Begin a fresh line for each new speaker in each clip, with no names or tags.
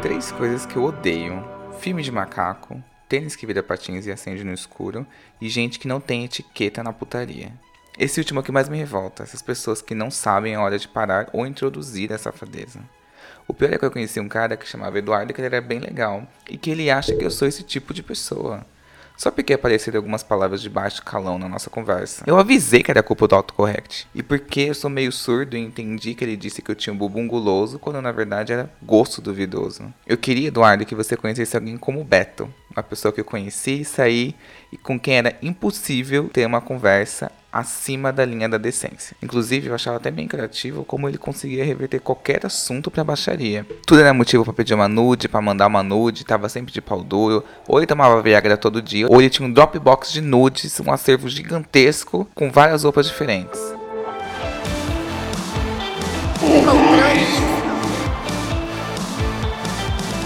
Três coisas que eu odeio: filme de macaco, tênis que vira patins e acende no escuro e gente que não tem etiqueta na putaria. Esse último é o que mais me revolta, essas pessoas que não sabem a hora de parar ou introduzir a safadeza. O pior é que eu conheci um cara que chamava Eduardo que ele era bem legal e que ele acha que eu sou esse tipo de pessoa. Só porque apareceram algumas palavras de baixo calão na nossa conversa. Eu avisei que era culpa do autocorrect. E porque eu sou meio surdo e entendi que ele disse que eu tinha um bumbum guloso, quando na verdade era gosto duvidoso. Eu queria, Eduardo, que você conhecesse alguém como Beto. Uma pessoa que eu conheci e saí e com quem era impossível ter uma conversa acima da linha da decência. Inclusive, eu achava até bem criativo como ele conseguia reverter qualquer assunto pra baixaria. Tudo era motivo para pedir uma nude, para mandar uma nude, tava sempre de pau duro, ou ele tomava Viagra todo dia, ou ele tinha um Dropbox de nudes, um acervo gigantesco com várias roupas diferentes.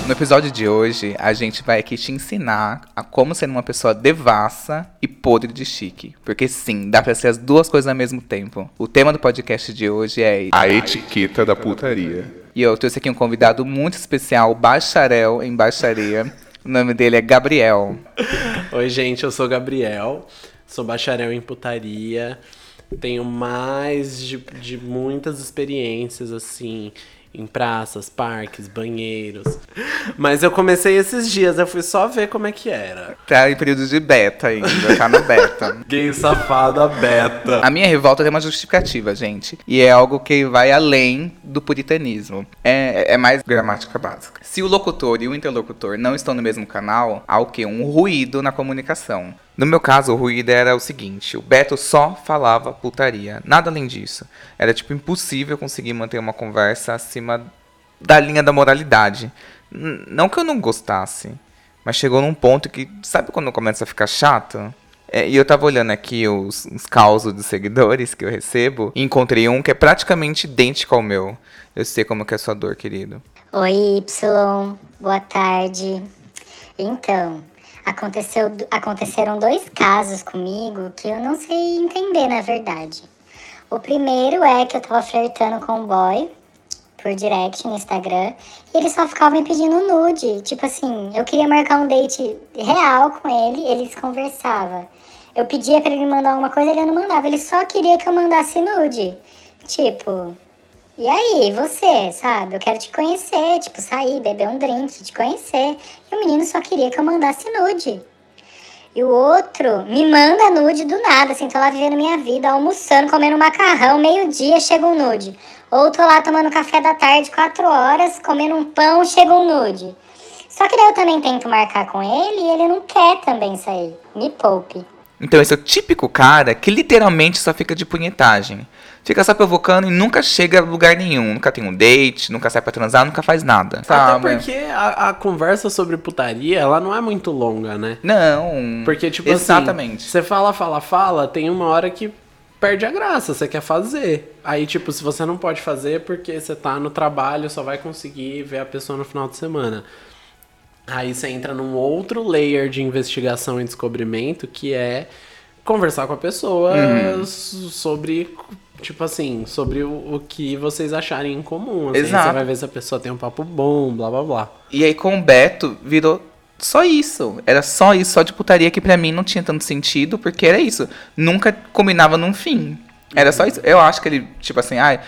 No episódio de hoje, a gente vai aqui te ensinar a como ser uma pessoa devassa e podre de chique. Porque sim, dá pra ser as duas coisas ao mesmo tempo. O tema do podcast de hoje é
A etiqueta da putaria.
E eu trouxe aqui um convidado muito especial, bacharel em baixaria. O nome dele é Gabriel.
Oi, gente, eu sou Gabriel, sou bacharel em putaria, tenho mais de, de muitas experiências, assim, em praças, parques, banheiros. Mas eu comecei esses dias, eu fui só ver como é que era.
Tá em período de beta ainda, tá no beta.
Gay safada beta.
A minha revolta tem uma justificativa, gente. E é algo que vai além do puritanismo. É, é mais gramática básica. Se o locutor e o interlocutor não estão no mesmo canal, há o quê? Um ruído na comunicação. No meu caso, o ruído era o seguinte: o Beto só falava putaria, nada além disso. Era tipo impossível conseguir manter uma conversa acima da linha da moralidade. N- não que eu não gostasse, mas chegou num ponto que, sabe quando começa a ficar chato? É, e eu tava olhando aqui os, os causos dos seguidores que eu recebo e encontrei um que é praticamente idêntico ao meu. Eu sei como que é a sua dor, querido.
Oi, Y, boa tarde. Então, aconteceu, aconteceram dois casos comigo que eu não sei entender, na verdade. O primeiro é que eu tava flertando com um boy por direct no Instagram e ele só ficava me pedindo nude. Tipo assim, eu queria marcar um date real com ele, eles conversavam. Eu pedia pra ele mandar alguma coisa, ele não mandava. Ele só queria que eu mandasse nude. Tipo, e aí, você, sabe? Eu quero te conhecer, tipo, sair, beber um drink, te conhecer. E o menino só queria que eu mandasse nude. E o outro me manda nude do nada, assim, tô lá vivendo minha vida, almoçando, comendo macarrão, meio-dia chega um nude. Ou tô lá tomando café da tarde, quatro horas, comendo um pão, chega um nude. Só que daí eu também tento marcar com ele e ele não quer também sair. Me poupe.
Então esse é o típico cara que literalmente só fica de punhetagem. Fica só provocando e nunca chega a lugar nenhum. Nunca tem um date, nunca sai pra transar, nunca faz nada.
Até
Sabe?
porque a, a conversa sobre putaria, ela não é muito longa, né?
Não.
Porque, tipo
Exatamente.
assim, você fala, fala, fala, tem uma hora que perde a graça, você quer fazer. Aí, tipo, se você não pode fazer porque você tá no trabalho, só vai conseguir ver a pessoa no final de semana. Aí você entra num outro layer de investigação e descobrimento, que é conversar com a pessoa
Uhum.
sobre, tipo assim, sobre o, o que vocês acharem em comum. Assim,
Exato.
Você vai ver se a pessoa tem um papo bom, blá blá blá.
E aí com o Beto virou só isso. Era só isso, só de putaria que pra mim não tinha tanto sentido, porque era isso. Nunca combinava num fim. Era só isso. Eu acho que ele, tipo assim, ai,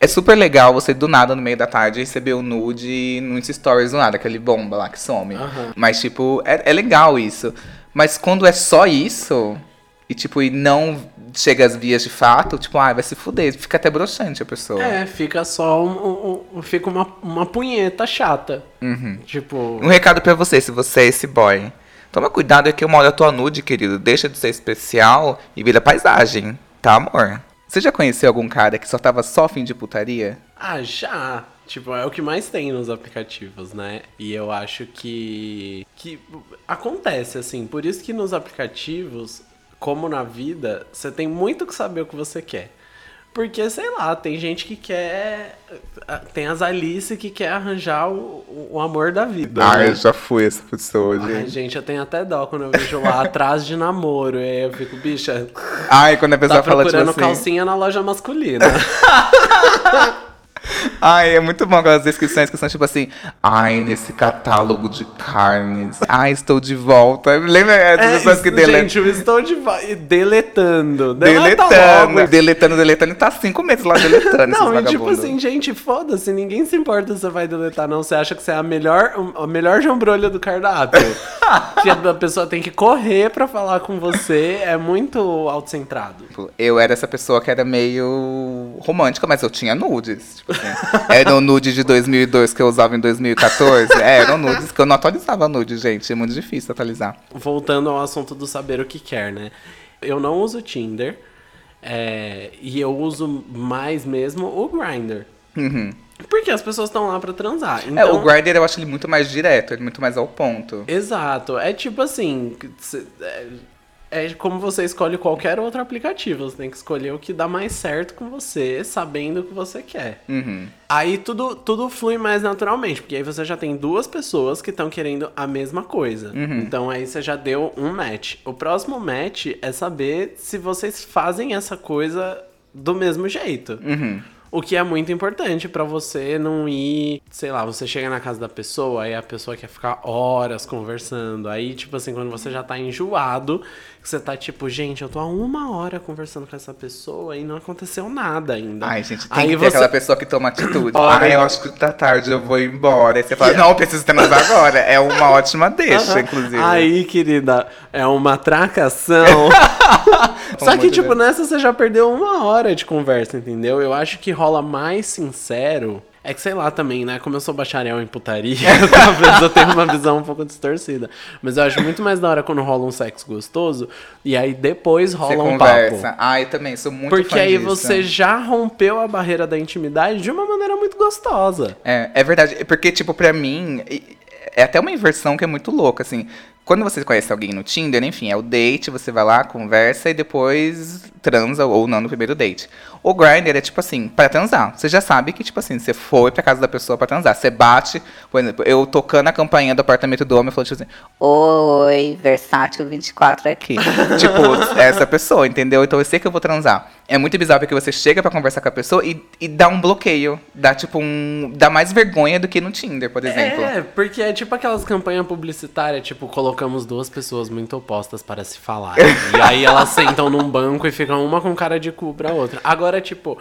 é super legal você do nada no meio da tarde receber o nude nos stories do nada, aquele bomba lá que some.
Aham.
Mas, tipo, é, é legal isso. Mas quando é só isso, e tipo, e não chega às vias de fato, tipo, ai, vai se fuder. Fica até broxante a pessoa.
É, fica só um, um- fica uma, uma punheta chata.
Uhum.
Tipo,
Um recado pra você, se você é esse boy. Toma cuidado é que uma hora tua nude, querido, deixa de ser especial e vira paisagem, tá, amor? Você já conheceu algum cara que só tava só fim de putaria?
ah, já. Tipo, é o que mais tem nos aplicativos, né? E eu acho que que acontece assim, por isso que nos aplicativos, como na vida, você tem muito que saber o que você quer. Porque, sei lá, tem gente que quer. Tem as Alice que quer arranjar o, o amor da vida. né?
já fui essa pessoa,
Ai, gente, eu tenho até dó quando eu vejo lá atrás de namoro. E aí eu fico, bicha,
Ai, quando a pessoa
tá
fala, tipo
procurando
assim...
calcinha na loja masculina.
Ai, é muito bom aquelas descrições que são tipo assim. Ai, nesse catálogo de carnes. Ai, estou de volta. Lembra essas
É,
pessoas que deletam?
Gente, eu estou de deletando. Deleta
Deletando,
logo.
deletando, deletando. E tá cinco meses lá deletando.
Não, e tipo assim, gente, foda-se, ninguém se importa se você vai deletar, não. Você acha que você é a melhor, a melhor jambrolha do cardápio. que a pessoa tem que correr pra falar com você, é muito autocentrado.
Tipo, Eu era essa pessoa que era meio romântica, mas eu tinha nudes. Tipo assim. era o nude de 2002 que eu usava em 2014. É, eram nudes que eu não atualizava nude, gente. É muito difícil atualizar.
Voltando ao assunto do saber o que quer, né? Eu não uso Tinder. é, e eu uso mais mesmo o Grindr. Porque as pessoas estão lá pra transar.
Uhum. É,
Então,
o Grindr eu acho ele muito mais direto, ele muito mais ao ponto.
Exato. É tipo assim. É, como você escolhe qualquer outro aplicativo. Você tem que escolher o que dá mais certo com você, sabendo o que você quer.
Uhum.
Aí tudo, tudo flui mais naturalmente, porque aí você já tem duas pessoas que estão querendo a mesma coisa. Então aí você já deu um match. O próximo match é saber se vocês fazem essa coisa do mesmo jeito. O que é muito importante pra você não ir, sei lá, você chega na casa da pessoa, aí a pessoa quer ficar horas conversando. Aí, tipo assim, quando você já tá enjoado, você tá tipo, gente, eu tô há uma hora conversando com essa pessoa e não aconteceu nada ainda.
Ai, gente, tem
aí
que ter aquela pessoa que toma atitude. Ai, eu acho que tá tarde, eu vou embora. Aí você fala, não, eu preciso transar agora. É uma ótima deixa, inclusive.
Aí, querida, é uma tracação. Só que, tipo, nessa você já perdeu uma hora de conversa, entendeu? Eu acho que rola mais sincero. É que sei lá também, né? Como eu sou bacharel em putaria, talvez eu tenha uma visão um pouco distorcida. Mas eu acho muito mais da hora quando rola um sexo gostoso e aí depois rola
Você
um
conversa.
papo.
Ai, também, sou muito
Porque aí
disso.
você já rompeu a barreira da intimidade de uma maneira muito gostosa.
É, é verdade. Porque, tipo, pra mim, é até uma inversão que é muito louca, assim. Quando você conhece alguém no Tinder, enfim, é o date, você vai lá, conversa e depois transa ou não no primeiro date. O Grindr é tipo assim, pra transar. Você já sabe que, tipo assim, você foi pra casa da pessoa pra transar. Você bate, por exemplo, eu tocando a campainha do apartamento do homem, falando tipo assim, Oi, Versátil 24 aqui. tipo, é essa pessoa, entendeu? Então eu sei que eu vou transar. É muito bizarro porque você chega pra conversar com a pessoa e, e dá um bloqueio. Dá, tipo, um. Dá mais vergonha do que no Tinder, por exemplo.
É, porque é tipo aquelas campanhas publicitárias, tipo, colocamos duas pessoas muito opostas para se falar. e aí elas sentam num banco e ficam uma com cara de cu pra outra. Agora, tipo,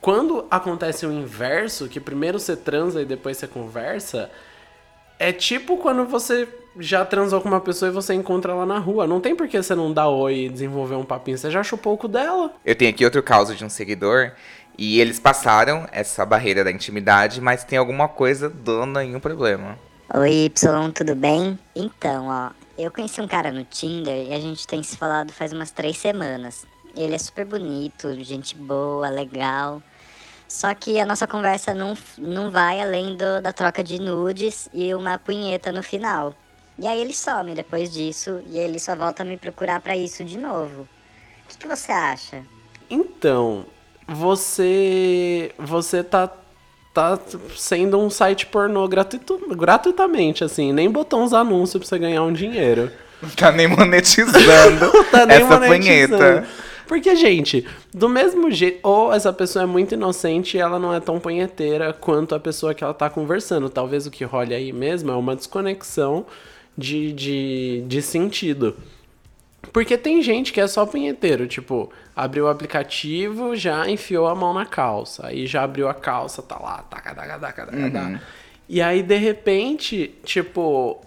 quando acontece o inverso, que primeiro você transa e depois você conversa, é tipo quando você já transou com uma pessoa e você encontra ela na rua. Não tem por que você não dar oi e desenvolver um papinho. Você já chupou o cu dela.
Eu tenho aqui outro caso de um seguidor. E eles passaram essa barreira da intimidade, mas tem alguma coisa dando aí um problema.
Oi, Y, tudo bem? Então, ó, eu conheci um cara no Tinder e a gente tem se falado faz umas três semanas. Ele é super bonito, gente boa, legal. Só que a nossa conversa não, não vai além do- da troca de nudes e uma punheta no final. E aí ele some depois disso e ele só volta a me procurar pra isso de novo. O que, que você acha?
Então, você você tá tá sendo um site pornô gratuito, gratuitamente assim, nem botou uns anúncios pra você ganhar um dinheiro.
Não tá nem monetizando
Tá nem
essa
monetizando.
punheta.
Porque, gente, do mesmo jeito, ou essa pessoa é muito inocente e ela não é tão punheteira quanto a pessoa que ela tá conversando. Talvez o que role aí mesmo é uma desconexão de, de, de sentido. Porque tem gente que é só punheteiro, tipo, abriu o aplicativo, já enfiou a mão na calça, aí já abriu a calça, tá lá, taca, taca, taca, taca,
Uhum.
taca. E aí, de repente, tipo,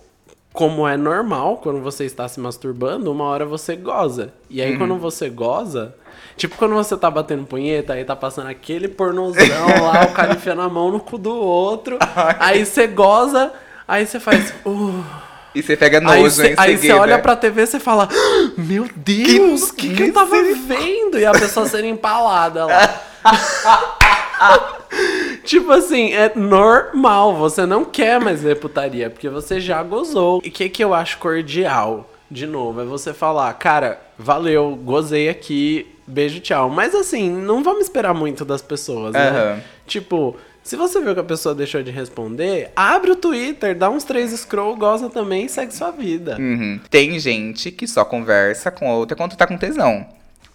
como é normal quando você está se masturbando, uma hora você goza. E
Uhum.
aí, quando você goza, tipo, quando você tá batendo punheta, aí tá passando aquele pornozão lá, o cara enfiando a mão no cu do outro, aí você goza, aí você faz. "Uh".
E você pega
Aí
nojo em
aí você olha pra TV e você fala: "Ah, Meu Deus, o que, que eu tava vendo? E a pessoa sendo empalada lá. tipo assim, é normal. Você não quer mais ver putaria, porque você já gozou. E o que, que eu acho cordial, de novo, é você falar: Cara, valeu, gozei aqui, beijo, tchau. Mas assim, não vamos esperar muito das pessoas, né? Tipo. Se você viu que a pessoa deixou de responder, abre o Twitter, dá uns três scroll, goza também e segue sua vida.
Uhum. Tem gente que só conversa com a outra quando tá com tesão.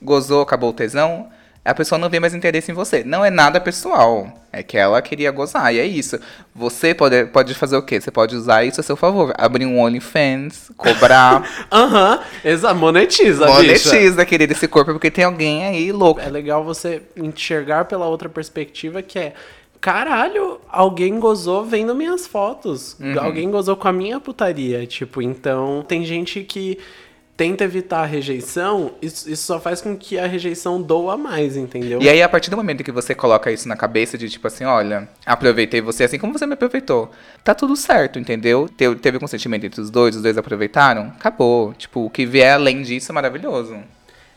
Gozou, acabou o tesão. a pessoa não vê mais interesse em você. Não é nada pessoal. É que ela queria gozar, e é isso. Você pode, pode fazer o quê? Você pode usar isso a seu favor. Abrir um OnlyFans, cobrar.
Aham, exa monetiza,
monetiza, querido, esse corpo, porque tem alguém aí louco.
É legal você enxergar pela outra perspectiva que é. Caralho, alguém gozou vendo minhas fotos. Alguém gozou com a minha putaria. Tipo, então tem gente que tenta evitar a rejeição, isso, isso só faz com que a rejeição doa mais, entendeu?
E aí, a partir do momento que você coloca isso na cabeça de tipo assim, olha, aproveitei você assim como você me aproveitou. Tá tudo certo, entendeu? Te- Teve consentimento entre os dois, os dois aproveitaram, acabou. Tipo, o que vier além disso é maravilhoso.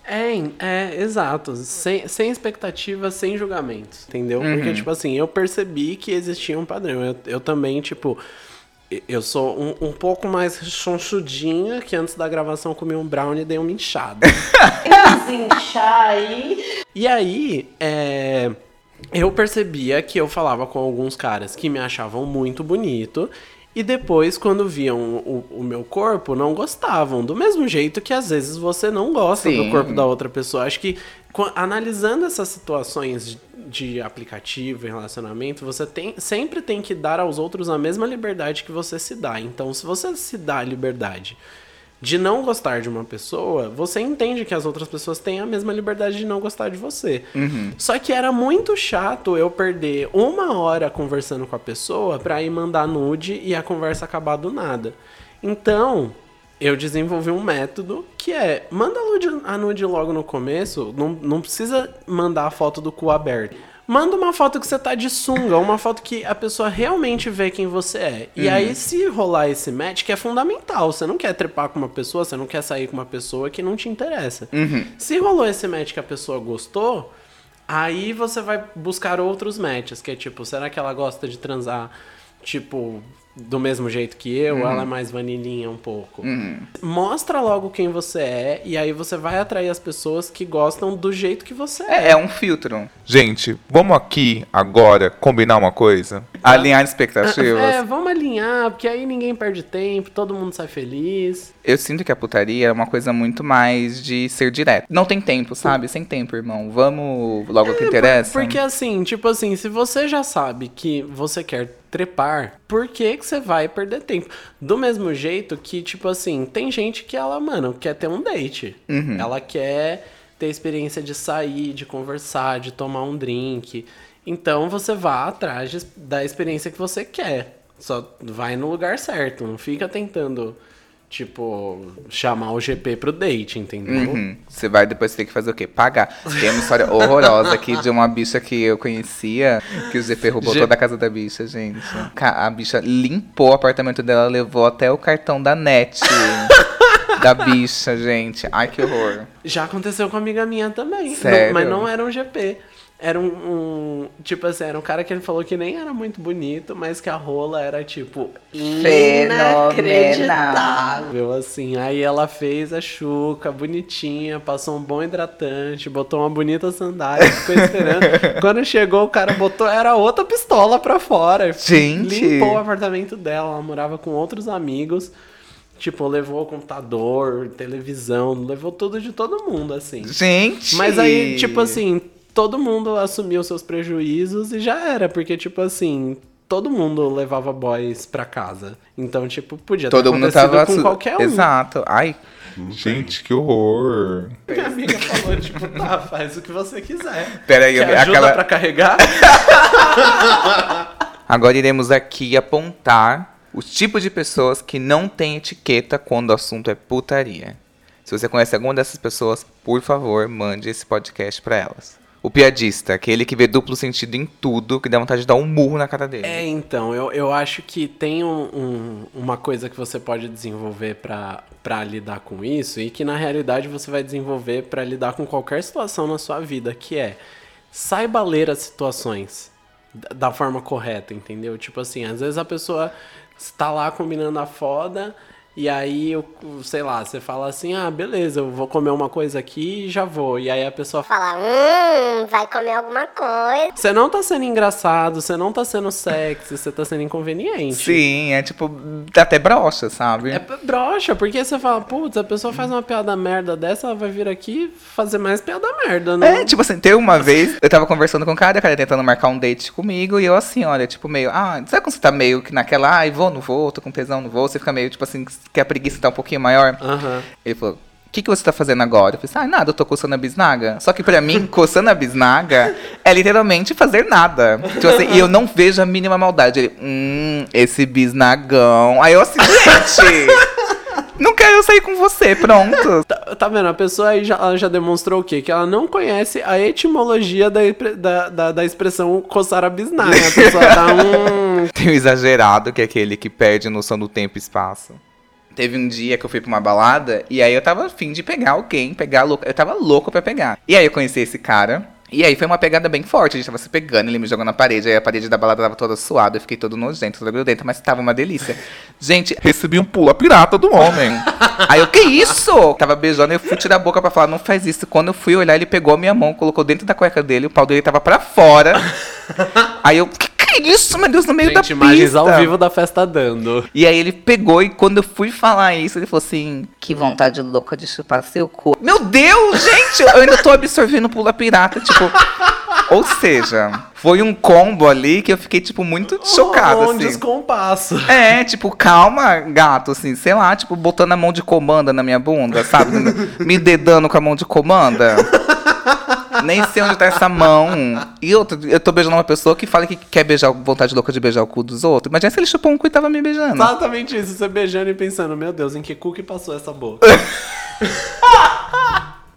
É, é, exato. Sem, sem expectativas, sem julgamentos, entendeu? Porque, tipo assim, eu percebi que existia um padrão. Eu, eu também, tipo, eu sou um, um pouco mais chonchudinha que antes da gravação comi um brownie e dei uma inchada. inchar aí. E aí, é, eu percebia que eu falava com alguns caras que me achavam muito bonito. E depois, quando viam o, o meu corpo, não gostavam. Do mesmo jeito que às vezes você não gosta
Sim.
do corpo da outra pessoa. Acho que analisando essas situações de, aplicativo e relacionamento, você tem, sempre tem que dar aos outros a mesma liberdade que você se dá. Então, se você se dá a liberdade de não gostar de uma pessoa, você entende que as outras pessoas têm a mesma liberdade de não gostar de você. Só que era muito chato eu perder uma hora conversando com a pessoa pra ir mandar nude e a conversa acabar do nada. Então, eu desenvolvi um método que é manda a nude, a nude logo no começo, não, não precisa mandar a foto do cu aberto. Manda uma foto que você tá de sunga, uma foto que a pessoa realmente vê quem você é. E aí, se rolar esse match, que é fundamental, você não quer trepar com uma pessoa, você não quer sair com uma pessoa que não te interessa. Se rolou esse match que a pessoa gostou, aí você vai buscar outros matches, que é tipo, será que ela gosta de transar, tipo, do mesmo jeito que eu, ou ela é mais vanilinha um pouco? Mostra logo quem você é, e aí você vai atrair as pessoas que gostam do jeito que você é.
É, é um filtro.
Gente, vamos aqui agora combinar uma coisa?
Alinhar expectativas.
É, vamos alinhar, porque aí ninguém perde tempo, todo mundo sai feliz.
Eu sinto que a putaria é uma coisa muito mais de ser direto. Não tem tempo, sabe? Sem tempo, irmão. Vamos logo ao que interessa.
Porque assim, tipo assim, se você já sabe que você quer trepar, por que que você vai perder tempo? Do mesmo jeito que, tipo assim, tem gente que ela, mano, quer ter um date. Ela quer ter a experiência de sair, de conversar, de tomar um drink. Então você vá atrás da experiência que você quer. Só vai no lugar certo, não fica tentando, tipo, chamar o GP pro date, entendeu?
Uhum. Você vai depois ter que fazer o quê? Pagar. Tem uma história horrorosa aqui de uma bicha que eu conhecia, que o GP roubou
Ge-
toda a casa da bicha, gente. A bicha limpou o apartamento dela, levou até o cartão da net da bicha, gente. Ai, que horror.
Já aconteceu com uma amiga minha também.
Sério?
Não- mas não era um GP. Era um, um- Tipo assim, era um cara que ele falou que nem era muito bonito, mas que a rola era, tipo, inacreditável, assim. Aí ela fez a chuca, bonitinha, passou um bom hidratante, botou uma bonita sandália, ficou esperando. Quando chegou, o cara botou, era outra pistola pra fora.
Gente!
Limpou o apartamento dela, ela morava com outros amigos. Tipo, levou computador, televisão, levou tudo de todo mundo, assim.
Gente!
Mas aí, tipo assim, todo mundo assumiu seus prejuízos e já era, porque, tipo assim, todo mundo levava boys pra casa. Então, tipo, podia
Todo
ter
mundo tava.
com qualquer um.
Exato. Ai,
Gente, que horror.
Minha amiga falou, tipo, tá, faz o que você quiser.
Peraí,
Quer
aquela-
ajuda pra carregar?
Agora iremos aqui apontar os tipos de pessoas que não têm etiqueta quando o assunto é putaria. Se você conhece alguma dessas pessoas, por favor, mande esse podcast pra elas. O piadista, aquele que vê duplo sentido em tudo, que dá vontade de dar um murro na cara dele.
É, então, eu, eu acho que tem um- um- uma coisa que você pode desenvolver pra lidar com isso e que na realidade você vai desenvolver pra lidar com qualquer situação na sua vida, que é saiba ler as situações da- da forma correta, entendeu? Tipo assim, às vezes a pessoa está lá combinando a foda E aí, eu, sei lá, você fala assim, ah, beleza, eu vou comer uma coisa aqui e já vou. E aí a pessoa fala,
hum, vai comer alguma coisa.
você não tá sendo engraçado, você não tá sendo sexy, você tá sendo inconveniente.
Sim, é tipo, dá até brocha, sabe?
É broxa, porque você fala, putz, a pessoa faz uma piada merda dessa, ela vai vir aqui fazer mais piada merda, né?
É, tipo assim, teve uma vez, eu tava conversando com o cara, o cara tentando marcar um date comigo, e eu assim, olha, tipo, meio, ah, sabe quando você tá meio que naquela, ai, vou, não vou, tô com tesão, não vou, você fica meio, tipo assim, que a preguiça tá um pouquinho maior.
Aham.
Ele falou, o que, que você tá fazendo agora? Eu falei, ah, nada, eu tô coçando a bisnaga. Só que pra mim, coçando a bisnaga é literalmente fazer nada. Tipo assim, e eu não vejo a mínima maldade. Ele, hum, esse bisnagão. Aí eu assim, gente, não quero sair com você, pronto.
Tá, tá vendo? A pessoa aí já, já demonstrou o quê? Que ela não conhece a etimologia da, da, da, da expressão coçar a bisnaga. A pessoa tá um.
Tem o exagerado, que é aquele que perde noção do tempo e espaço. Teve um dia que eu fui pra uma balada e aí eu tava afim de pegar alguém, pegar louco. Eu tava louco pra pegar. E aí eu conheci esse cara. E aí foi uma pegada bem forte, a gente tava se pegando, ele me jogou na parede, aí a parede da balada tava toda suada, eu fiquei todo nojento, toda grudenta, mas tava uma delícia. Gente,
Recebi um pula pirata do homem.
aí eu, que isso? Tava beijando, eu fui tirar a boca pra falar, não faz isso. Quando eu fui olhar, ele pegou a minha mão, colocou dentro da cueca dele, o pau dele tava pra fora. aí eu, que que é isso, meu Deus, no meio da
Gente, imagens
pista?
ao vivo da festa dando.
E aí ele pegou e quando eu fui falar isso, ele falou assim:
Que vontade louca de chupar seu cu.
Meu Deus, gente, eu ainda tô absorvendo pula pirata, tipo. Ou seja, foi um combo ali que eu fiquei, tipo, muito chocado,
um
assim.
descompasso.
É, tipo, calma, gato, assim, sei lá, tipo, botando a mão de comanda na minha bunda, sabe? Me dedando com a mão de comanda. Nem sei onde tá essa mão. E outra, eu tô beijando uma pessoa que fala que quer beijar, vontade louca de beijar o cu dos outros. Imagina se ele chupou um cu e tava me beijando.
Exatamente isso, você beijando e pensando, meu Deus, em que cu que passou essa boca?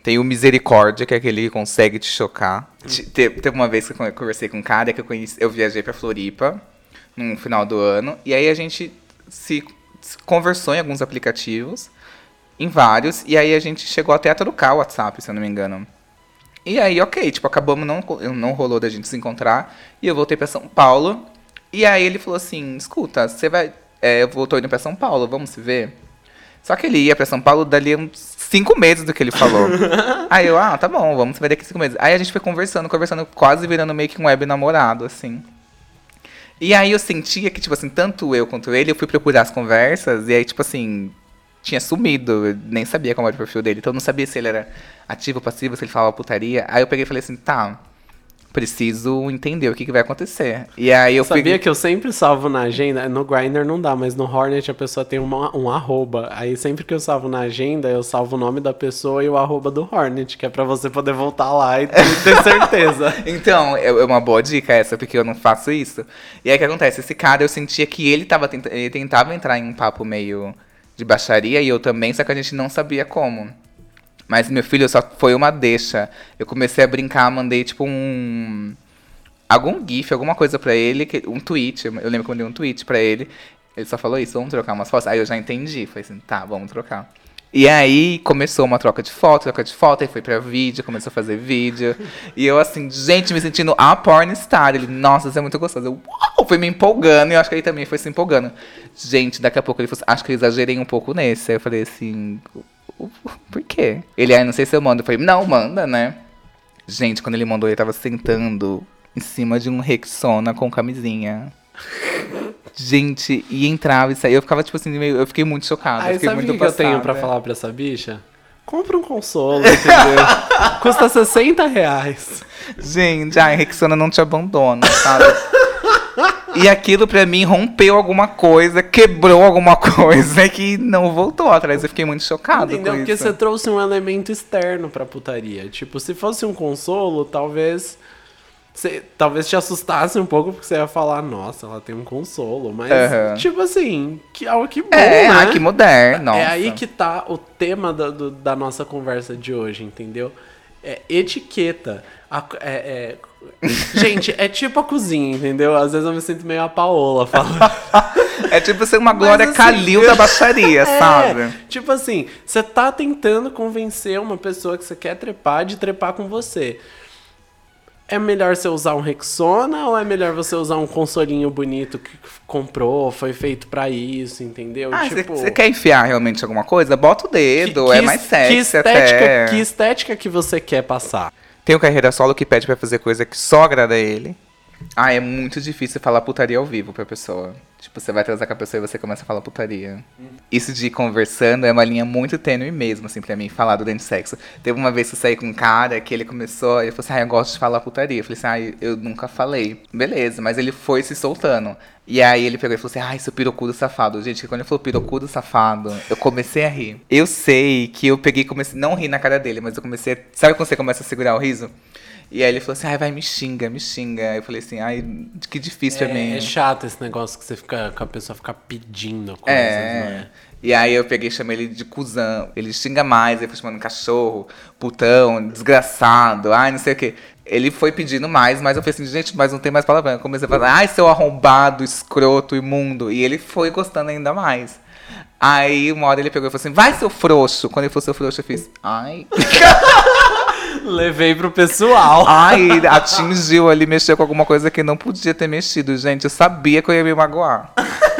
Tem o Misericórdia, que é aquele que consegue te chocar. Te- te- Teve uma vez que eu conversei com um cara que eu conheci, eu viajei pra Floripa no final do ano, e aí a gente se, se conversou em alguns aplicativos, em vários, e aí a gente chegou até a trocar o WhatsApp, se eu não me engano. E aí, ok, tipo, acabamos, não, não rolou da gente se encontrar, e eu voltei pra São Paulo, e aí ele falou assim, escuta, você vai, é, eu tô indo pra São Paulo, vamos se ver? Só que ele ia pra São Paulo dali uns cinco meses do que ele falou. aí eu, ah, tá bom, vamos se ver daqui cinco meses. Aí a gente foi conversando, conversando, quase virando meio que um web namorado, assim. E aí eu sentia que, tipo assim, tanto eu quanto ele, eu fui procurar as conversas, e aí, tipo assim, tinha sumido. Nem sabia como era o perfil dele. Então eu não sabia se ele era ativo ou passivo, se ele falava putaria. Aí eu peguei e falei assim, tá, preciso entender o que, que vai acontecer. E aí eu
Sabia que eu sempre salvo na agenda, no Grindr não dá, mas no Hornet a pessoa tem uma- um arroba. Aí sempre que eu salvo na agenda, eu salvo o nome da pessoa e o arroba do Hornet, que é pra você poder voltar lá e ter, ter certeza.
Então, é é uma boa dica essa, porque eu não faço isso. E aí o que acontece? Esse cara, eu sentia que ele, tava tenta- ele tentava entrar em um papo meio de baixaria e eu também, só que a gente não sabia como. Mas meu filho só foi uma deixa. Eu comecei a brincar, mandei tipo um. Algum GIF, alguma coisa pra ele, um tweet. Eu lembro que eu mandei um tweet pra ele. Ele só falou isso, vamos trocar umas fotos. Aí eu já entendi. Falei assim, tá, vamos trocar. E aí começou uma troca de foto, troca de foto, aí foi pra vídeo, começou a fazer vídeo. E eu assim, gente, me sentindo a pornstar. Ele, nossa, você é muito gostosa. Eu, uau, fui me empolgando e eu acho que ele também foi se empolgando. Gente, daqui a pouco ele falou assim, acho que eu exagerei um pouco nesse. Aí eu falei assim, "O- o- por quê? Ele, aí não sei se eu mando. Eu falei, não, manda, né? Gente, quando ele mandou, ele tava sentando em cima de um Rexona com camisinha. Gente, e entrava e saía. Eu ficava, tipo assim, meio, eu fiquei muito chocada.
Aí
fiquei
sabe o
muito
que, que eu tenho
passada.
pra falar pra essa bicha? Compra um consolo, entendeu? Custa 60 reais.
Gente, ai, Rexona não te abandona, sabe? e aquilo pra mim rompeu alguma coisa, quebrou alguma coisa que não voltou atrás. Eu fiquei muito chocado
Entendeu?
com
Porque
isso.
você trouxe um elemento externo pra putaria. Tipo, se fosse um consolo, talvez. Talvez te assustasse um pouco, porque você ia falar, nossa, ela tem um consolo. Mas,
Aham.
tipo assim, que, algo que bom,
É,
né?
que moderno. Nossa.
É aí que tá o tema da, do- da nossa conversa de hoje, entendeu? É etiqueta. A- é- é- Gente, é tipo a cozinha, entendeu? Às vezes eu me sinto meio a Paola falando.
É tipo ser uma Glória
assim,
Calil da baixaria,
É,
sabe?
Tipo assim, você tá tentando convencer uma pessoa que você quer trepar de trepar com você. É melhor você usar um Rexona ou é melhor você usar um consolinho bonito que comprou, foi feito pra isso, entendeu?
Ah, você
tipo,
quer enfiar realmente alguma coisa? Bota o dedo,
que-
é
que-
mais
que
sexy
estética,
até.
Que estética que você quer passar?
Tem o Carreira Solo que pede pra fazer coisa que só agrada ele. Ah, é muito difícil falar putaria ao vivo pra pessoa. Tipo, você vai transar com a pessoa e você começa a falar putaria. Isso de ir conversando é uma linha muito tênue mesmo, assim, pra mim, falar durante sexo. Teve uma vez que eu saí com um cara que ele começou, ele falou assim, ah, eu gosto de falar putaria. Eu falei assim, ah, eu nunca falei. Beleza, mas ele foi se soltando. E aí ele pegou e falou assim, ai, seu pirocudo safado. Gente, quando ele falou pirocudo safado, eu comecei a rir. Eu sei que eu peguei e comecei, não ri na cara dele, mas eu comecei, a, sabe quando você começa a segurar o riso? E aí ele falou assim, ai, vai, me xinga, me xinga. Eu falei assim, ai, que difícil pra mim.
É, é chato esse negócio que você fica, que a pessoa fica pedindo coisas,
É.
né?
E aí eu peguei e chamei ele de cuzão. Ele xinga mais, aí foi chamando cachorro, putão, desgraçado, ai, não sei o quê. Ele foi pedindo mais, mas eu falei assim, gente, mas não tem mais palavrão. Eu comecei a falar, ai, seu arrombado, escroto, imundo. E ele foi gostando ainda mais. Aí uma hora ele pegou e falou assim, vai, seu frouxo. Quando ele falou seu frouxo, eu fiz, ai.
Levei pro pessoal.
Ai, atingiu ali, mexeu com alguma coisa que não podia ter mexido, gente. Eu sabia que eu ia me magoar.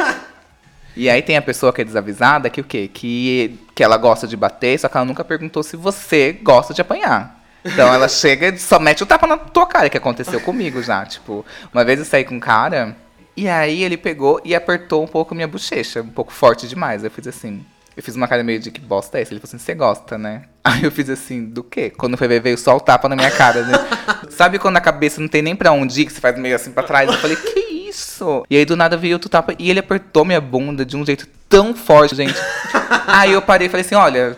E aí tem a pessoa que é desavisada, que o quê? Que, que ela gosta de bater, só que ela nunca perguntou se você gosta de apanhar. Então ela chega e só mete o tapa na tua cara, que aconteceu comigo já. Tipo, uma vez eu saí com um cara, e aí ele pegou e apertou um pouco minha bochecha, um pouco forte demais. Eu fiz assim. Eu fiz uma cara meio de que bosta é essa? Ele falou assim, você gosta, né? Aí eu fiz assim, do quê? Quando foi ver, veio só o tapa na minha cara, né? Sabe quando a cabeça não tem nem pra onde ir, que você faz meio assim pra trás? Eu falei, que isso? E aí do nada veio outro tapa e ele apertou minha bunda de um jeito tão forte, gente. aí eu parei e falei assim, olha,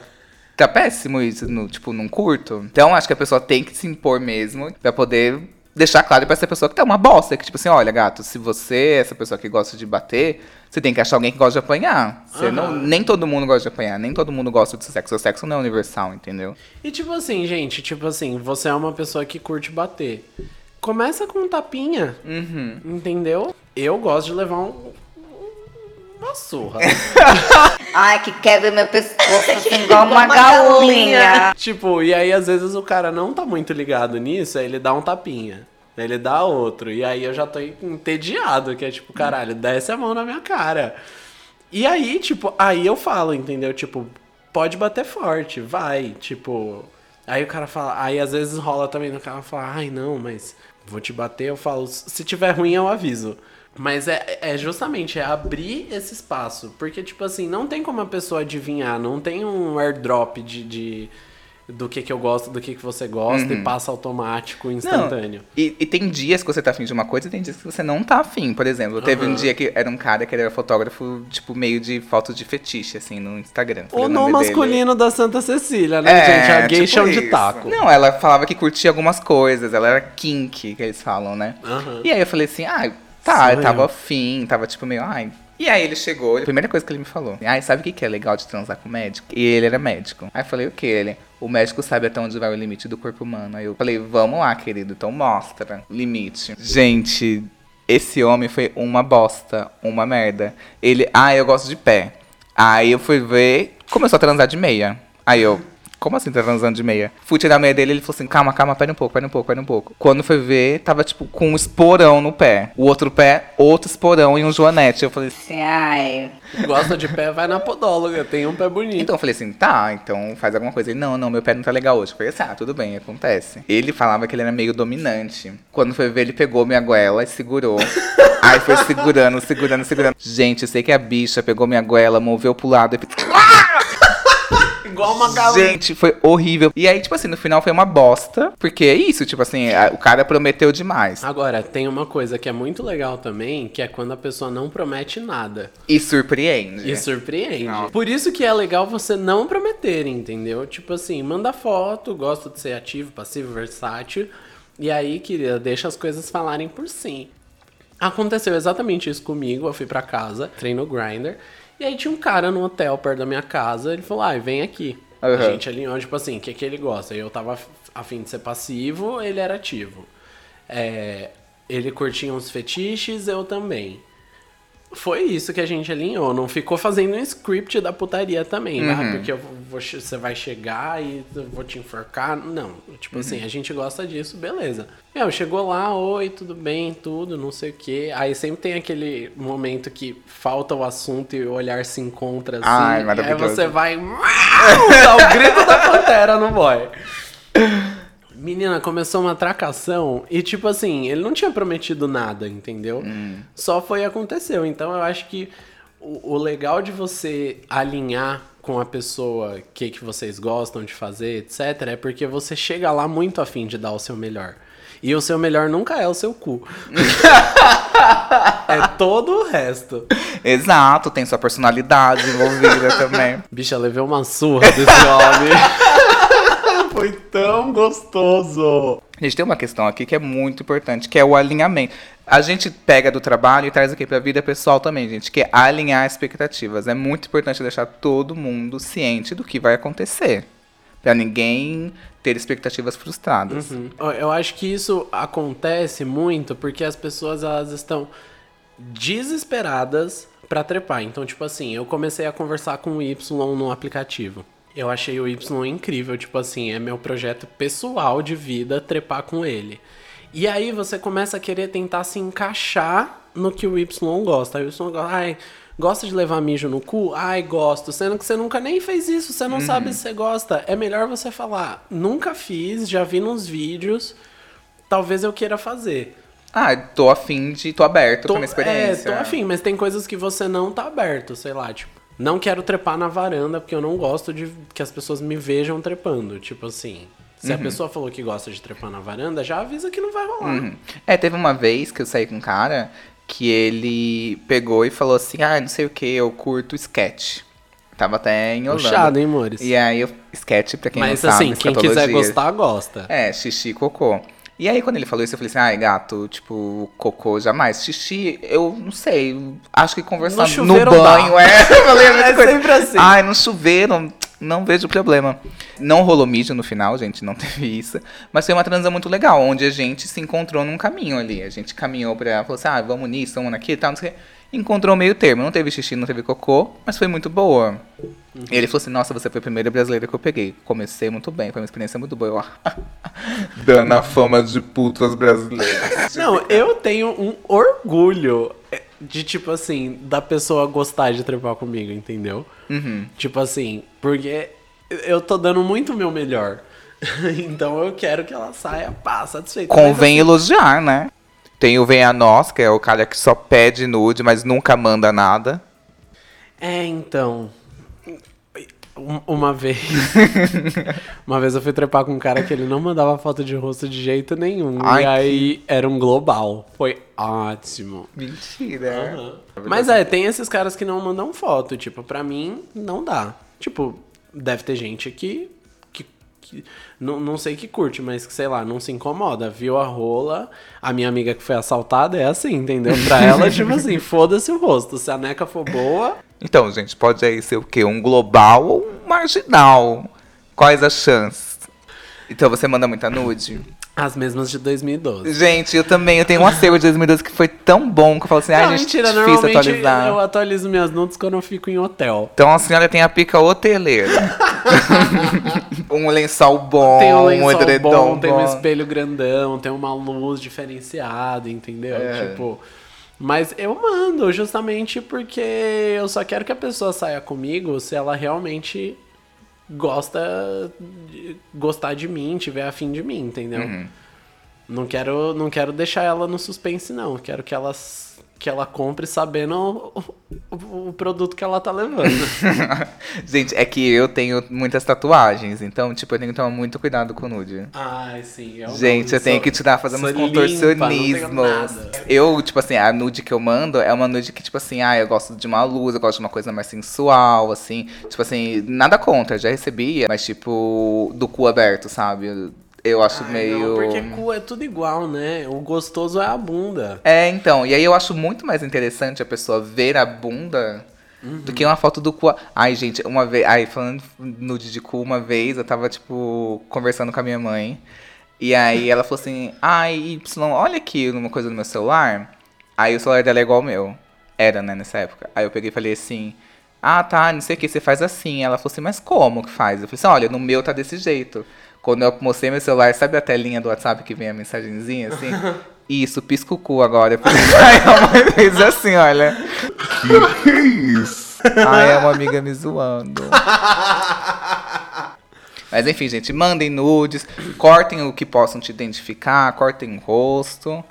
tá péssimo isso, no, tipo, num curto. Então acho que a pessoa tem que se impor mesmo pra poder deixar claro pra essa pessoa que tá uma bosta. Que tipo assim, olha, gato, se você é essa pessoa que gosta de bater, você tem que achar alguém que gosta de apanhar. Você não, nem todo mundo gosta de apanhar, nem todo mundo gosta de sexo. O sexo não é universal, entendeu?
E tipo assim, gente, tipo assim, você é uma pessoa que curte bater. Começa com um tapinha,
Uhum.
entendeu? Eu gosto de levar um, uma surra.
Ai, que quebra meu pescoço assim, igual uma galinha.
tipo, e aí às vezes o cara não tá muito ligado nisso, aí ele dá um tapinha. Aí ele dá outro. E aí eu já tô entediado, que é tipo, caralho, desce a mão na minha cara. E aí, tipo, aí eu falo, entendeu? Tipo, pode bater forte, vai. Tipo. Aí o cara fala. Aí às vezes rola também no cara fala, ai não, mas vou te bater. Eu falo, se tiver ruim, eu aviso. Mas é, é justamente, é abrir esse espaço. Porque, tipo assim, não tem como a pessoa adivinhar, não tem um airdrop de. de do que que eu gosto, do que que você gosta e passa automático, instantâneo.
Não, e, e tem dias que você tá afim de uma coisa e tem dias que você não tá afim. Por exemplo, teve um
Aham.
dia que era um cara que era fotógrafo, tipo, meio de fotos de fetiche, assim, no Instagram.
Ou
Falei
no
nome dele.
masculino da Santa Cecília, né,
É,
gente? A gay
tipo
de taco.
Não, ela falava que curtia algumas coisas, ela era kink, que eles falam, né?
Aham.
E aí eu falei assim, ah, tá, eu tava afim, tava tipo meio, ai. E aí ele chegou, a primeira coisa que ele me falou, ai, sabe o que, é legal de transar com médico? E ele era médico. Aí eu falei, o que? Ele, o médico sabe até onde vai o limite do corpo humano. Aí eu falei, vamos lá, querido, então mostra limite. Gente, esse homem foi uma bosta, uma merda. Ele, ah, eu gosto de pé. Aí eu fui ver, começou a transar de meia. Aí eu, como assim tá transando de meia? Fui tirar a meia dele, ele falou assim, calma, calma, pera um pouco, pera um pouco, pera um pouco. Quando foi ver, tava tipo com um esporão no pé. O outro pé, outro esporão e um joanete. Eu falei assim,
ai,
Gosta de pé, vai na podóloga, tem um pé bonito.
então eu falei assim, tá, então faz alguma coisa. Ele, não, não, meu pé não tá legal hoje. Eu falei assim, ah, tudo bem, acontece. Ele falava que ele era meio dominante. Quando foi ver, ele pegou minha goela e segurou. Aí foi segurando, segurando, segurando. Gente, eu sei que a bicha pegou minha goela, moveu pro lado e fez...
Igual uma galinha.
Gente, foi horrível. E aí, tipo assim, no final foi uma bosta. Porque é isso, tipo assim, a- o cara prometeu demais.
Agora, tem uma coisa que é muito legal também, que é quando a pessoa não promete nada.
E surpreende.
E surpreende.
Não.
Por isso que é legal você não prometer, entendeu? Tipo assim, manda foto, gosto de ser ativo, passivo, versátil. E aí, querida, deixa as coisas falarem por si. Aconteceu exatamente isso comigo. Eu fui pra casa, treino no Grindr. E aí tinha um cara no hotel perto da minha casa. Ele falou: ai, vem aqui. A
Aham.
gente alinhou, tipo assim, o que, que ele gosta? Eu tava a fim de ser passivo, ele era ativo. É, ele curtia uns fetiches, eu também. Foi isso que a gente alinhou. Não ficou fazendo um script da putaria também,
Uhum.
né? Porque vou, você vai chegar e vou te enforcar. Não. Tipo assim,
Uhum.
a gente gosta disso, beleza. Meu, chegou lá, oi, tudo bem, tudo, não sei o quê. Aí sempre tem aquele momento que falta o assunto e o olhar se encontra assim.
Ai,
aí
maravilhoso.
você vai. Dá o grito da pantera no boy. Menina, começou uma atracação e, tipo assim, ele não tinha prometido nada, entendeu? Só foi e aconteceu. Então eu acho que o, o legal de você alinhar com a pessoa o que, que vocês gostam de fazer, etc., é porque você chega lá muito afim de dar o seu melhor. E o seu melhor nunca é o seu cu. é todo o resto.
Exato, tem sua personalidade envolvida também.
Bicha, levei uma surra desse homem. Foi tão gostoso.
Gente, tem uma questão aqui que é muito importante, que é o alinhamento. A gente pega do trabalho e traz aqui pra vida pessoal também, gente, que é alinhar expectativas. É muito importante deixar todo mundo ciente do que vai acontecer. Pra ninguém ter expectativas frustradas.
Eu- Eu acho que isso acontece muito porque as pessoas elas estão desesperadas pra trepar. Então, tipo assim, eu comecei a conversar com o Y no aplicativo. Eu achei o Y incrível, tipo assim, é meu projeto pessoal de vida trepar com ele. E aí você começa a querer tentar se encaixar no que o Y gosta. Aí o Y gosta, ai, gosta de levar mijo no cu? Ai, gosto. Sendo que você nunca nem fez isso, você não sabe se você gosta. É melhor você falar, nunca fiz, já vi nos vídeos, talvez eu queira fazer.
Ah, tô afim de. tô aberto
Tô,
pra uma experiência.
É, tô afim, mas tem coisas que você não tá aberto, sei lá, tipo. Não quero trepar na varanda porque eu não gosto de que as pessoas me vejam trepando. Tipo assim, se
Uhum.
a pessoa falou que gosta de trepar na varanda, já avisa que não vai rolar.
Uhum. É, teve uma vez que eu saí com um cara que ele pegou e falou assim: ah, não sei o que, eu curto sketch. Tava até em Holanda.
Puxado, hein, Mores?
E aí, sketch, pra quem
Mas
não sabe,
assim, quem quiser gostar, gosta.
É, xixi e cocô. E aí, quando ele falou isso, eu falei assim, ai, gato, tipo, cocô jamais. Xixi, eu não sei, acho que conversar
No
no, banho
dá.
é... Eu falei a
É
coisa.
sempre assim.
Ai, no chuveiro, não vejo problema. Não rolou mídia no final, gente, não teve isso. Mas foi uma transa muito legal, onde a gente se encontrou num caminho ali. A gente caminhou pra, falou assim, ah, vamos nisso, vamos naquilo e tal, não sei o quê. Encontrou o meio termo, não teve xixi, não teve cocô, mas foi muito boa. E ele falou assim, nossa, você foi a primeira brasileira que eu peguei. Comecei muito bem, foi uma experiência muito boa. Eu,
Dando a fama de putas brasileiras.
Não, eu tenho um orgulho de, tipo assim, da pessoa gostar de trepar comigo, entendeu?
Uhum.
Tipo assim, porque eu tô dando muito o meu melhor. então eu quero que ela saia, pá, satisfeita.
Convém elogiar, né? Tem o Vem a Nós, que é o cara que só pede nude, mas nunca manda nada.
É, então. um- Uma vez. uma vez eu fui trepar com um cara que ele não mandava foto de rosto de jeito nenhum.
Ai,
e aí era um global. Foi ótimo.
Mentira.
Mas é, tem esses caras que não mandam foto. Tipo, pra mim, não dá. Tipo, deve ter gente que. Que, não, não sei que curte, mas que, sei lá, não se incomoda. Viu a rola, a minha amiga que foi assaltada é assim, entendeu? Pra ela, tipo assim, foda-se o rosto. Se a neca for boa.
Então, gente, pode aí ser o quê? Um global ou um marginal? Quais as chances? Então você manda muita nude?
As mesmas de 2012.
Gente, eu também. Eu tenho um acervo de 2012 que foi tão bom que eu falo assim, ai,
não,
gente,
mentira,
difícil atualizar.
eu atualizo minhas nudes quando eu fico em hotel.
Então a senhora tem a pica hoteleira. um lençol bom,
Tem um lençol
edredom
bom, tem um
bom.
espelho grandão, tem uma luz diferenciada, entendeu?
É.
Tipo. Mas eu mando justamente porque eu só quero que a pessoa saia comigo se ela realmente gosta de, gostar de mim, tiver afim de mim, entendeu?
Uhum.
Não quero não quero deixar ela no suspense não, quero que ela que ela compre sabendo o, o- o produto que ela tá levando.
Gente, é que eu tenho muitas tatuagens, então, tipo, eu tenho que tomar muito cuidado com o nude.
Ai, sim. Eu
Gente, eu tenho
sou-
que tirar fazendo
sou
uns contorcionismos. eu, tipo assim, a nude que eu mando é uma nude que, tipo assim, ah, eu gosto de uma luz, eu gosto de uma coisa mais sensual, assim. Tipo assim, nada contra, já recebia, mas tipo, do cu aberto, sabe? Eu acho
Ai,
meio.
Não, porque cu é tudo igual, né? O gostoso é a bunda.
É, então. E aí eu acho muito mais interessante a pessoa ver a bunda do que uma foto do cu. Ai, gente, uma vez. Ai, falando nude de cu, uma vez eu tava, tipo, conversando com a minha mãe. E aí ela falou assim: Ai, Y, olha aqui uma coisa no meu celular. Aí o celular dela é igual ao meu. Era, né, nessa época. Aí eu peguei e falei assim, ah, tá, não sei o que, você faz assim. Ela falou assim, mas como que faz? Eu falei assim, olha, no meu tá desse jeito. Quando eu mostrei meu celular, sabe a telinha do WhatsApp que vem a mensagenzinha assim? Isso, pisca o cu agora. Eu falei, Aí a mãe fez assim, olha.
Que isso?
Ai, é uma amiga me zoando. Mas enfim, gente, mandem nudes, cortem o que possam te identificar, cortem o rosto.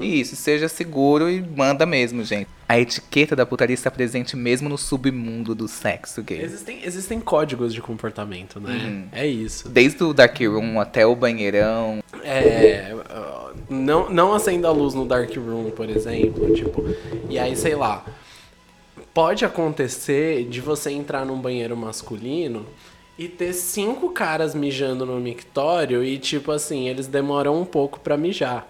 E isso, seja seguro e manda mesmo, gente. A etiqueta da putaria está presente mesmo no submundo do sexo gay.
Existem, existem códigos de comportamento, né?
Uhum.
É isso.
Desde o dark room até o banheirão.
É, não, não acenda a luz no dark room, por exemplo, tipo, e aí, sei lá, pode acontecer de você entrar num banheiro masculino e ter cinco caras mijando no mictório e, tipo assim, eles demoram um pouco pra mijar.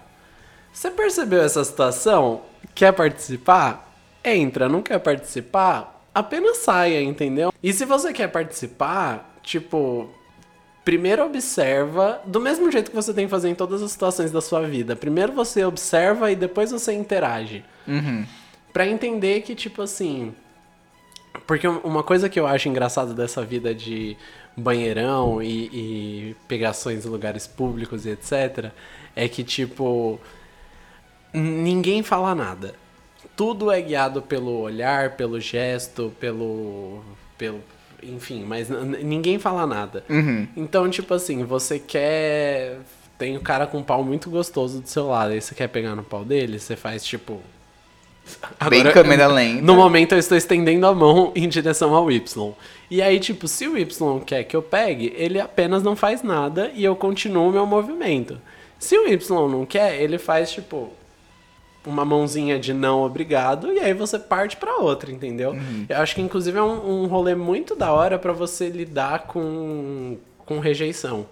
Você percebeu essa situação? Quer participar? Entra, não quer participar? Apenas saia, entendeu? E se você quer participar, tipo, Primeiro observa, do mesmo jeito que você tem que fazer em todas as situações da sua vida. Primeiro você observa e depois você interage.
Uhum.
Pra entender que, tipo assim. Porque uma coisa que eu acho engraçada dessa vida de banheirão e, e pegações em lugares públicos e etc. é que, tipo. Ninguém fala nada. Tudo é guiado pelo olhar, pelo gesto, pelo. pelo enfim, mas ninguém fala nada.
Uhum.
Então, tipo assim, você quer. Tem um cara com um pau muito gostoso do seu lado, aí você quer pegar no pau dele, você faz tipo.
Bem câmera lenta.
No momento eu estou estendendo a mão em direção ao Y. E aí, tipo, se o Y quer que eu pegue, ele apenas não faz nada e eu continuo o meu movimento. Se o Y não quer, ele faz, tipo, uma mãozinha de não obrigado e aí você parte pra outra, entendeu? Eu acho que inclusive é um, um rolê muito da hora pra você lidar com, com rejeição.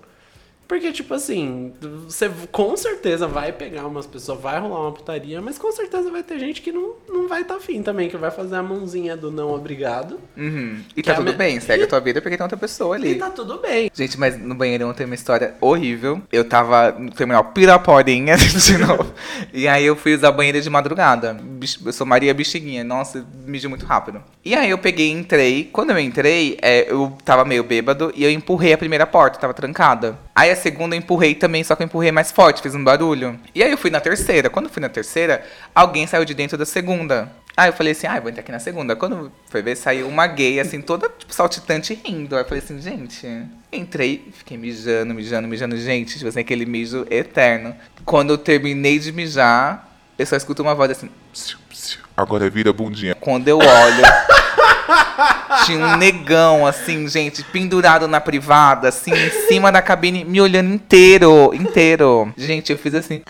Porque, tipo assim, você com certeza vai pegar umas pessoas, vai rolar uma putaria, mas com certeza vai ter gente que não, não vai estar tá afim também, que vai fazer a mãozinha do não obrigado.
Uhum. E tá
é
tudo
me-
bem, segue
e-
a tua vida porque tem outra pessoa ali.
E tá tudo bem.
Gente, mas no banheirão tem uma história horrível. Eu tava no terminal Piraporinha de novo. E aí eu fui usar banheiro de madrugada. Eu sou Maria Bexiguinha. Nossa, mijo muito rápido. E aí eu peguei e entrei. Quando eu entrei, é, eu tava meio bêbado e eu empurrei a primeira porta, tava trancada. Aí a segunda eu empurrei também, só que eu empurrei mais forte, fiz um barulho. E aí eu fui na terceira. Quando eu fui na terceira, alguém saiu de dentro da segunda. Aí eu falei assim, ah, eu vou entrar aqui na segunda. Quando foi ver, saiu uma gay, assim, toda, tipo, saltitante rindo. Aí eu falei assim, gente... Entrei, fiquei mijando, mijando, mijando. Gente, tipo assim, aquele mijo eterno. Quando eu terminei de mijar, eu só escuto uma voz assim...
Agora vira bundinha.
Quando eu olho... tinha um negão, assim, gente, pendurado na privada, assim, em cima da cabine, me olhando inteiro, inteiro. Gente, eu fiz assim...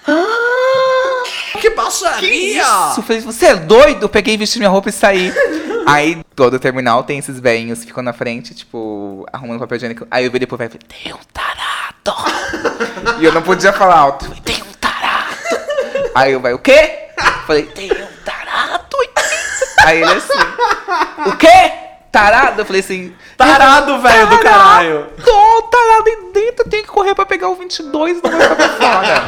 Que baixaria!
Isso, eu falei, você é doido? Eu peguei, vesti minha roupa e saí. Aí, todo terminal tem esses velhinhos que ficam na frente, tipo, arrumando papel higiênico. Aí eu vi depois, velho, falei, tem um tarado. e eu não podia falar alto. Falei, tem um tarado. Aí eu, vai, o quê? Falei, tem um tarado. Aí ele assim, o quê? Tarado? Eu falei assim,
Tarado, velho do caralho!
Tô tarado aí dentro, eu tenho que correr pra pegar o 22, não vai ficar pra fora.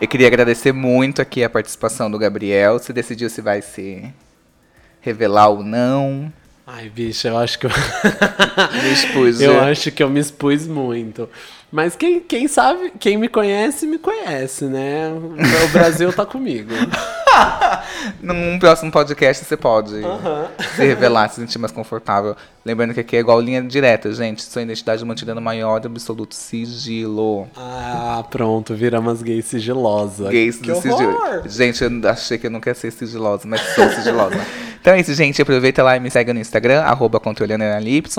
Eu queria agradecer muito aqui a participação do Gabriel. Você decidiu se vai se revelar ou não.
Ai, bicho, eu acho que eu.
Me expus.
eu
né?
acho que eu me expus muito. Mas quem, quem sabe, quem me conhece, me conhece, né? O Brasil tá comigo.
Num próximo podcast você pode se revelar, se sentir mais confortável. Lembrando que aqui é igual linha direta, gente. Sua identidade mantida no maior e absoluto sigilo.
Ah, pronto, viramos gay sigilosa.
Gays
que
do sigilo. Gente, eu achei que eu não queria ser sigilosa, mas sou sigilosa. então é isso, gente. Aproveita lá e me segue no Instagram, arroba controlando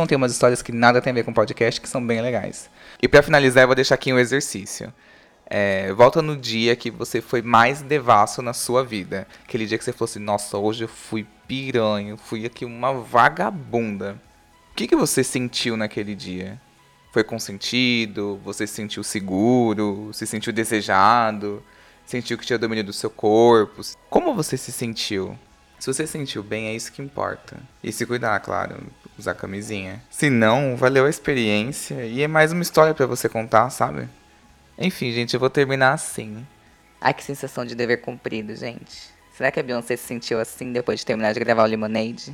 Tem umas histórias que nada tem a ver com podcast, que são bem legais. E pra finalizar, eu vou deixar aqui um exercício. É, volta no dia que você foi mais devasso na sua vida. Aquele dia que você fosse, nossa, hoje eu fui piranha, fui aqui uma vagabunda. O que, que você sentiu naquele dia? Foi consentido? Você se sentiu seguro? Se sentiu desejado? Sentiu que tinha domínio do seu corpo? Como você se sentiu? Se você se sentiu bem, é isso que importa. E se cuidar, claro, usar camisinha. Se não, valeu a experiência e é mais uma história pra você contar, sabe?
Enfim, gente, eu vou terminar assim.
Ai, que sensação de dever cumprido, gente. Será que a Beyoncé se sentiu assim depois de terminar de gravar o Lemonade?